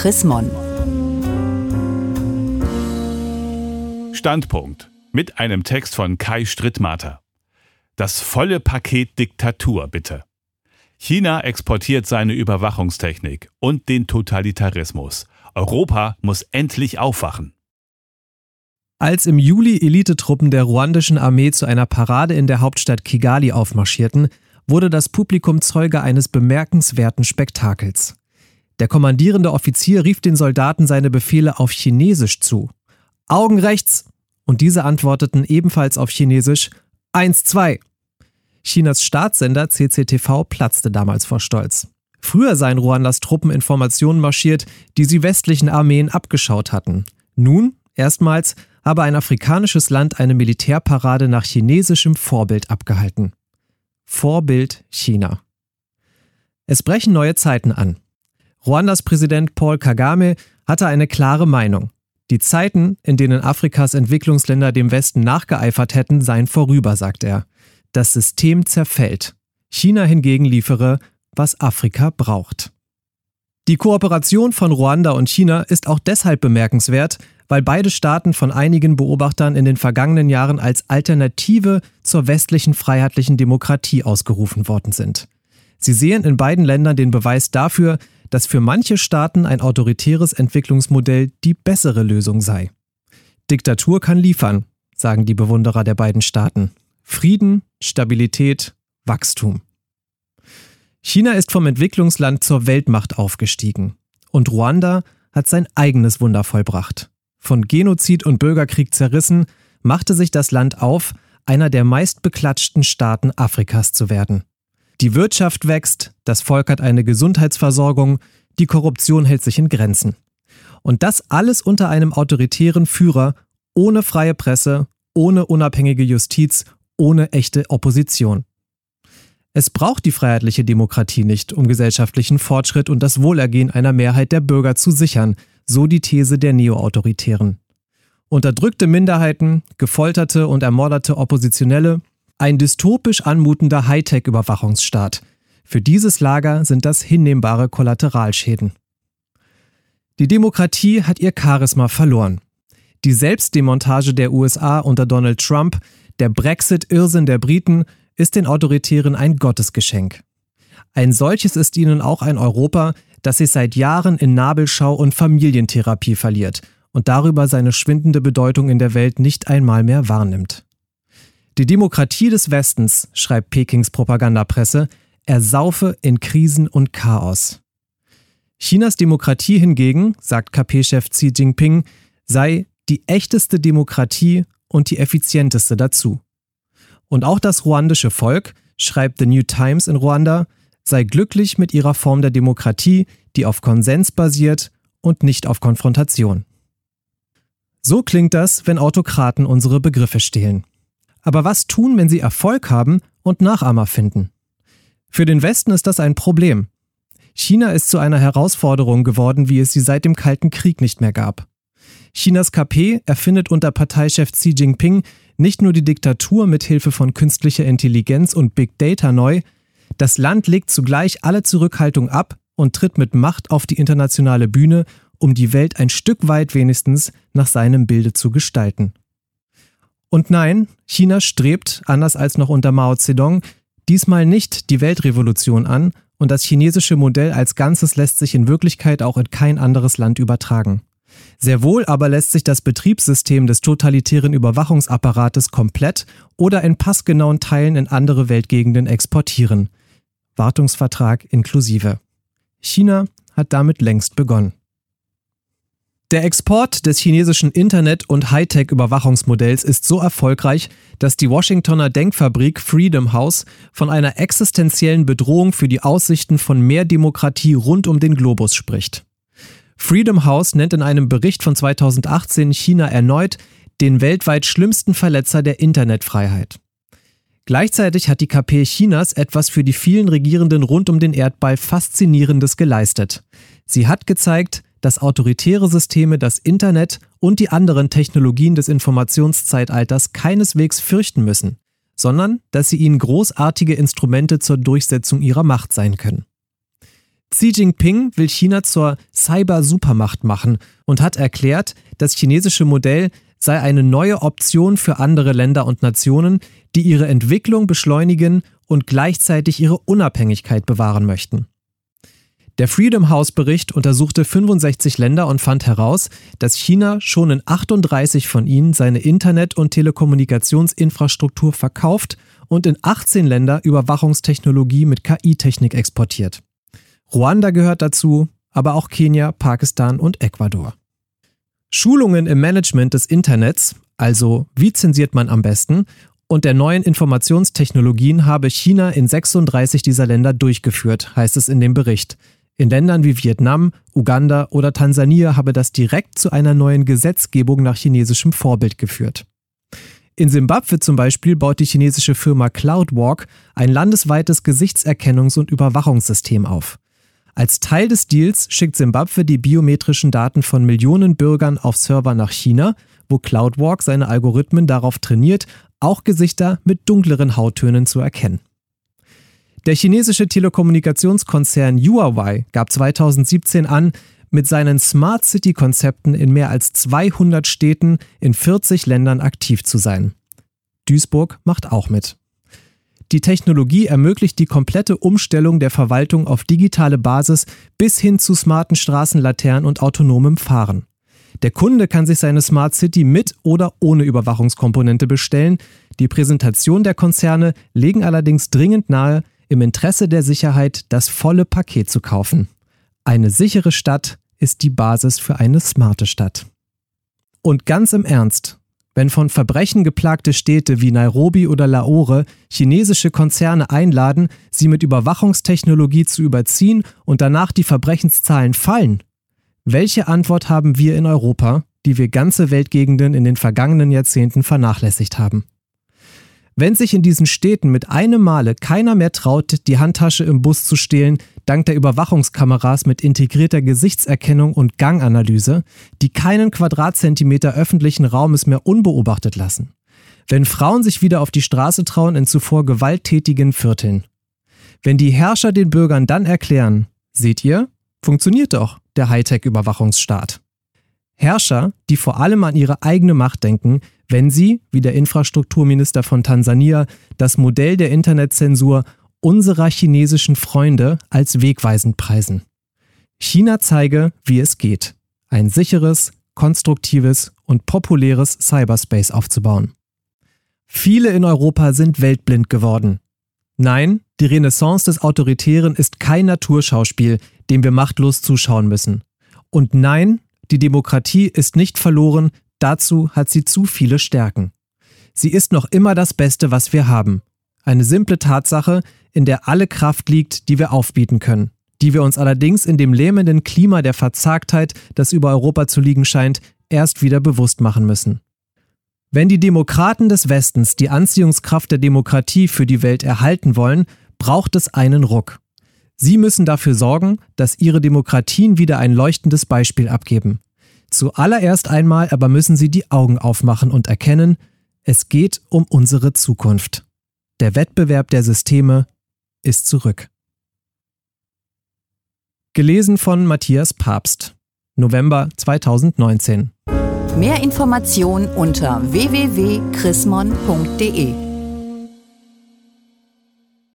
Chris Mon. Standpunkt mit einem Text von Kai Strittmater. Das volle Paket Diktatur, bitte. China exportiert seine Überwachungstechnik und den Totalitarismus. Europa muss endlich aufwachen. Als im Juli Elitetruppen der ruandischen Armee zu einer Parade in der Hauptstadt Kigali aufmarschierten, wurde das Publikum Zeuge eines bemerkenswerten Spektakels. Der kommandierende Offizier rief den Soldaten seine Befehle auf Chinesisch zu. Augen rechts! Und diese antworteten ebenfalls auf Chinesisch Eins, zwei. Chinas Staatssender CCTV platzte damals vor Stolz. Früher seien Ruandas Truppen Informationen marschiert, die sie westlichen Armeen abgeschaut hatten. Nun, erstmals, habe ein afrikanisches Land eine Militärparade nach chinesischem Vorbild abgehalten. Vorbild China. Es brechen neue Zeiten an. Ruandas Präsident Paul Kagame hatte eine klare Meinung. Die Zeiten, in denen Afrikas Entwicklungsländer dem Westen nachgeeifert hätten, seien vorüber, sagt er. Das System zerfällt. China hingegen liefere, was Afrika braucht. Die Kooperation von Ruanda und China ist auch deshalb bemerkenswert, weil beide Staaten von einigen Beobachtern in den vergangenen Jahren als Alternative zur westlichen freiheitlichen Demokratie ausgerufen worden sind. Sie sehen in beiden Ländern den Beweis dafür, dass für manche Staaten ein autoritäres Entwicklungsmodell die bessere Lösung sei. Diktatur kann liefern, sagen die Bewunderer der beiden Staaten. Frieden, Stabilität, Wachstum. China ist vom Entwicklungsland zur Weltmacht aufgestiegen. Und Ruanda hat sein eigenes Wunder vollbracht. Von Genozid und Bürgerkrieg zerrissen, machte sich das Land auf, einer der meistbeklatschten Staaten Afrikas zu werden. Die Wirtschaft wächst, das Volk hat eine Gesundheitsversorgung, die Korruption hält sich in Grenzen. Und das alles unter einem autoritären Führer, ohne freie Presse, ohne unabhängige Justiz, ohne echte Opposition. Es braucht die freiheitliche Demokratie nicht, um gesellschaftlichen Fortschritt und das Wohlergehen einer Mehrheit der Bürger zu sichern, so die These der Neoautoritären. Unterdrückte Minderheiten, gefolterte und ermordete Oppositionelle, ein dystopisch anmutender Hightech-Überwachungsstaat. Für dieses Lager sind das hinnehmbare Kollateralschäden. Die Demokratie hat ihr Charisma verloren. Die Selbstdemontage der USA unter Donald Trump, der Brexit-Irrsinn der Briten, ist den Autoritären ein Gottesgeschenk. Ein solches ist ihnen auch ein Europa, das sich seit Jahren in Nabelschau und Familientherapie verliert und darüber seine schwindende Bedeutung in der Welt nicht einmal mehr wahrnimmt. Die Demokratie des Westens, schreibt Pekings Propagandapresse, ersaufe in Krisen und Chaos. Chinas Demokratie hingegen, sagt KP-Chef Xi Jinping, sei die echteste Demokratie und die effizienteste dazu. Und auch das ruandische Volk, schreibt The New Times in Ruanda, sei glücklich mit ihrer Form der Demokratie, die auf Konsens basiert und nicht auf Konfrontation. So klingt das, wenn Autokraten unsere Begriffe stehlen. Aber was tun, wenn sie Erfolg haben und Nachahmer finden? Für den Westen ist das ein Problem. China ist zu einer Herausforderung geworden, wie es sie seit dem Kalten Krieg nicht mehr gab. Chinas KP erfindet unter Parteichef Xi Jinping nicht nur die Diktatur mit Hilfe von künstlicher Intelligenz und Big Data neu, das Land legt zugleich alle Zurückhaltung ab und tritt mit Macht auf die internationale Bühne, um die Welt ein Stück weit wenigstens nach seinem Bilde zu gestalten. Und nein, China strebt, anders als noch unter Mao Zedong, diesmal nicht die Weltrevolution an und das chinesische Modell als Ganzes lässt sich in Wirklichkeit auch in kein anderes Land übertragen. Sehr wohl aber lässt sich das Betriebssystem des totalitären Überwachungsapparates komplett oder in passgenauen Teilen in andere Weltgegenden exportieren. Wartungsvertrag inklusive. China hat damit längst begonnen. Der Export des chinesischen Internet- und Hightech-Überwachungsmodells ist so erfolgreich, dass die Washingtoner Denkfabrik Freedom House von einer existenziellen Bedrohung für die Aussichten von mehr Demokratie rund um den Globus spricht. Freedom House nennt in einem Bericht von 2018 China erneut den weltweit schlimmsten Verletzer der Internetfreiheit. Gleichzeitig hat die KP Chinas etwas für die vielen Regierenden rund um den Erdball Faszinierendes geleistet. Sie hat gezeigt, dass autoritäre Systeme das Internet und die anderen Technologien des Informationszeitalters keineswegs fürchten müssen, sondern dass sie ihnen großartige Instrumente zur Durchsetzung ihrer Macht sein können. Xi Jinping will China zur Cyber-Supermacht machen und hat erklärt, das chinesische Modell sei eine neue Option für andere Länder und Nationen, die ihre Entwicklung beschleunigen und gleichzeitig ihre Unabhängigkeit bewahren möchten. Der Freedom House Bericht untersuchte 65 Länder und fand heraus, dass China schon in 38 von ihnen seine Internet- und Telekommunikationsinfrastruktur verkauft und in 18 Länder Überwachungstechnologie mit KI-Technik exportiert. Ruanda gehört dazu, aber auch Kenia, Pakistan und Ecuador. Schulungen im Management des Internets, also wie zensiert man am besten, und der neuen Informationstechnologien habe China in 36 dieser Länder durchgeführt, heißt es in dem Bericht. In Ländern wie Vietnam, Uganda oder Tansania habe das direkt zu einer neuen Gesetzgebung nach chinesischem Vorbild geführt. In Simbabwe zum Beispiel baut die chinesische Firma CloudWalk ein landesweites Gesichtserkennungs- und Überwachungssystem auf. Als Teil des Deals schickt Simbabwe die biometrischen Daten von Millionen Bürgern auf Server nach China, wo CloudWalk seine Algorithmen darauf trainiert, auch Gesichter mit dunkleren Hauttönen zu erkennen. Der chinesische Telekommunikationskonzern Huawei gab 2017 an, mit seinen Smart City-Konzepten in mehr als 200 Städten in 40 Ländern aktiv zu sein. Duisburg macht auch mit. Die Technologie ermöglicht die komplette Umstellung der Verwaltung auf digitale Basis bis hin zu smarten Straßenlaternen und autonomem Fahren. Der Kunde kann sich seine Smart City mit oder ohne Überwachungskomponente bestellen. Die Präsentation der Konzerne legen allerdings dringend nahe, im Interesse der Sicherheit das volle Paket zu kaufen. Eine sichere Stadt ist die Basis für eine smarte Stadt. Und ganz im Ernst, wenn von Verbrechen geplagte Städte wie Nairobi oder Lahore chinesische Konzerne einladen, sie mit Überwachungstechnologie zu überziehen und danach die Verbrechenszahlen fallen, welche Antwort haben wir in Europa, die wir ganze Weltgegenden in den vergangenen Jahrzehnten vernachlässigt haben? Wenn sich in diesen Städten mit einem Male keiner mehr traut, die Handtasche im Bus zu stehlen, dank der Überwachungskameras mit integrierter Gesichtserkennung und Ganganalyse, die keinen Quadratzentimeter öffentlichen Raumes mehr unbeobachtet lassen. Wenn Frauen sich wieder auf die Straße trauen in zuvor gewalttätigen Vierteln. Wenn die Herrscher den Bürgern dann erklären, seht ihr, funktioniert doch der Hightech-Überwachungsstaat. Herrscher, die vor allem an ihre eigene Macht denken, wenn sie, wie der Infrastrukturminister von Tansania, das Modell der Internetzensur unserer chinesischen Freunde als wegweisend preisen. China zeige, wie es geht, ein sicheres, konstruktives und populäres Cyberspace aufzubauen. Viele in Europa sind weltblind geworden. Nein, die Renaissance des Autoritären ist kein Naturschauspiel, dem wir machtlos zuschauen müssen. Und nein, die Demokratie ist nicht verloren, dazu hat sie zu viele Stärken. Sie ist noch immer das Beste, was wir haben. Eine simple Tatsache, in der alle Kraft liegt, die wir aufbieten können, die wir uns allerdings in dem lähmenden Klima der Verzagtheit, das über Europa zu liegen scheint, erst wieder bewusst machen müssen. Wenn die Demokraten des Westens die Anziehungskraft der Demokratie für die Welt erhalten wollen, braucht es einen Ruck. Sie müssen dafür sorgen, dass ihre Demokratien wieder ein leuchtendes Beispiel abgeben. Zuallererst einmal aber müssen sie die Augen aufmachen und erkennen, es geht um unsere Zukunft. Der Wettbewerb der Systeme ist zurück. Gelesen von Matthias Papst, November 2019. Mehr Informationen unter www.chrismon.de